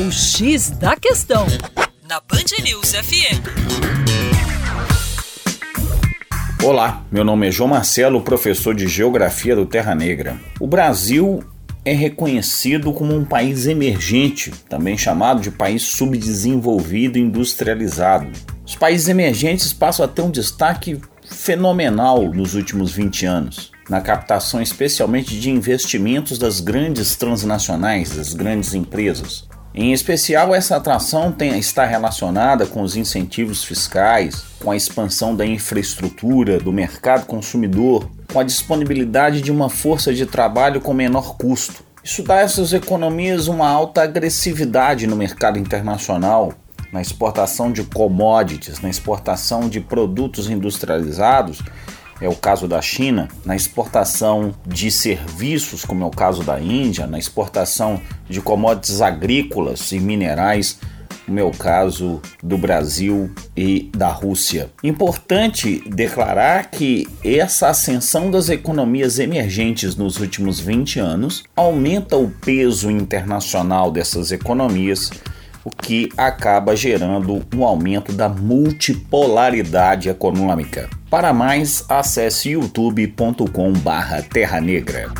O X da Questão, na Band News FM. Olá, meu nome é João Marcelo, professor de Geografia do Terra Negra. O Brasil é reconhecido como um país emergente, também chamado de país subdesenvolvido industrializado. Os países emergentes passam a ter um destaque fenomenal nos últimos 20 anos, na captação especialmente de investimentos das grandes transnacionais, das grandes empresas. Em especial, essa atração tem, está relacionada com os incentivos fiscais, com a expansão da infraestrutura, do mercado consumidor, com a disponibilidade de uma força de trabalho com menor custo. Isso dá a essas economias uma alta agressividade no mercado internacional, na exportação de commodities, na exportação de produtos industrializados, é o caso da China, na exportação de serviços, como é o caso da Índia, na exportação de commodities agrícolas e minerais, como é o caso do Brasil e da Rússia. Importante declarar que essa ascensão das economias emergentes nos últimos 20 anos aumenta o peso internacional dessas economias o que acaba gerando um aumento da multipolaridade econômica. Para mais, acesse youtube.com/terra negra.